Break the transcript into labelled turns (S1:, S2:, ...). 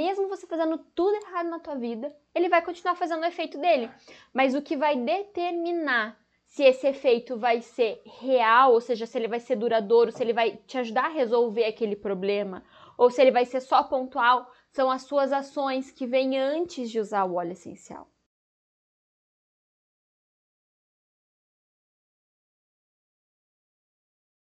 S1: mesmo você fazendo tudo errado na tua vida, ele vai continuar fazendo o efeito dele. Mas o que vai determinar se esse efeito vai ser real, ou seja, se ele vai ser duradouro, se ele vai te ajudar a resolver aquele problema, ou se ele vai ser só pontual, são as suas ações que vêm antes de usar o óleo essencial.